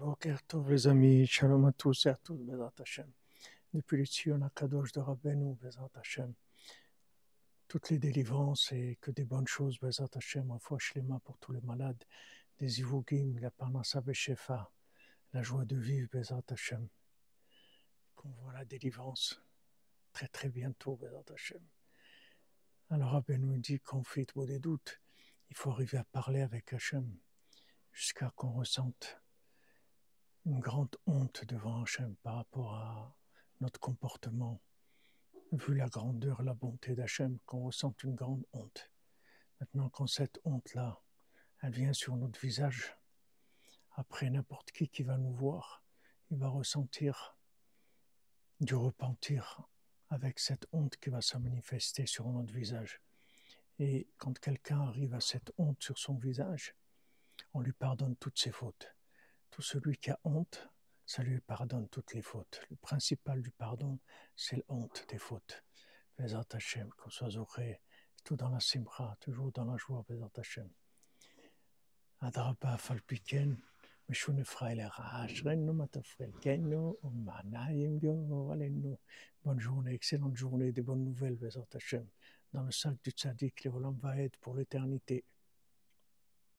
Boker Tov les amis, shalom à tous et à toutes, Bezat Hashem. Depuis le Tzion Akadosh de Rabbeinu, Bezat Hashem. Toutes les délivrances et que des bonnes choses, Bezat Hashem, fois Shlema pour tous les malades, des Ivugim, la Parnassa Beshefa, la joie de vivre, Bezat Hashem. Qu'on voit la délivrance très très bientôt, Bezat Hashem. Alors Rabbeinu dit qu'on fait des doutes, il faut arriver à parler avec Hashem jusqu'à qu'on ressente une grande honte devant Hachem par rapport à notre comportement. Vu la grandeur, la bonté d'Hachem, qu'on ressente une grande honte. Maintenant, quand cette honte-là, elle vient sur notre visage, après n'importe qui qui va nous voir, il va ressentir du repentir avec cette honte qui va se manifester sur notre visage. Et quand quelqu'un arrive à cette honte sur son visage, on lui pardonne toutes ses fautes. Tout celui qui a honte, ça lui pardonne toutes les fautes. Le principal du pardon, c'est la honte des fautes. Bezat Hashem, qu'on soit zoré, tout dans la simra, toujours dans la joie, Bezat Hashem. Adraba falpiken, משונה פריילר, אשרנו מה תפרקנו ומעניים יור עלינו. Bonne journée, excellente journée, des bonnes nouvelles, Bezat Hashem. Dans le sac du tzaddik, les volant va être pour l'éternité.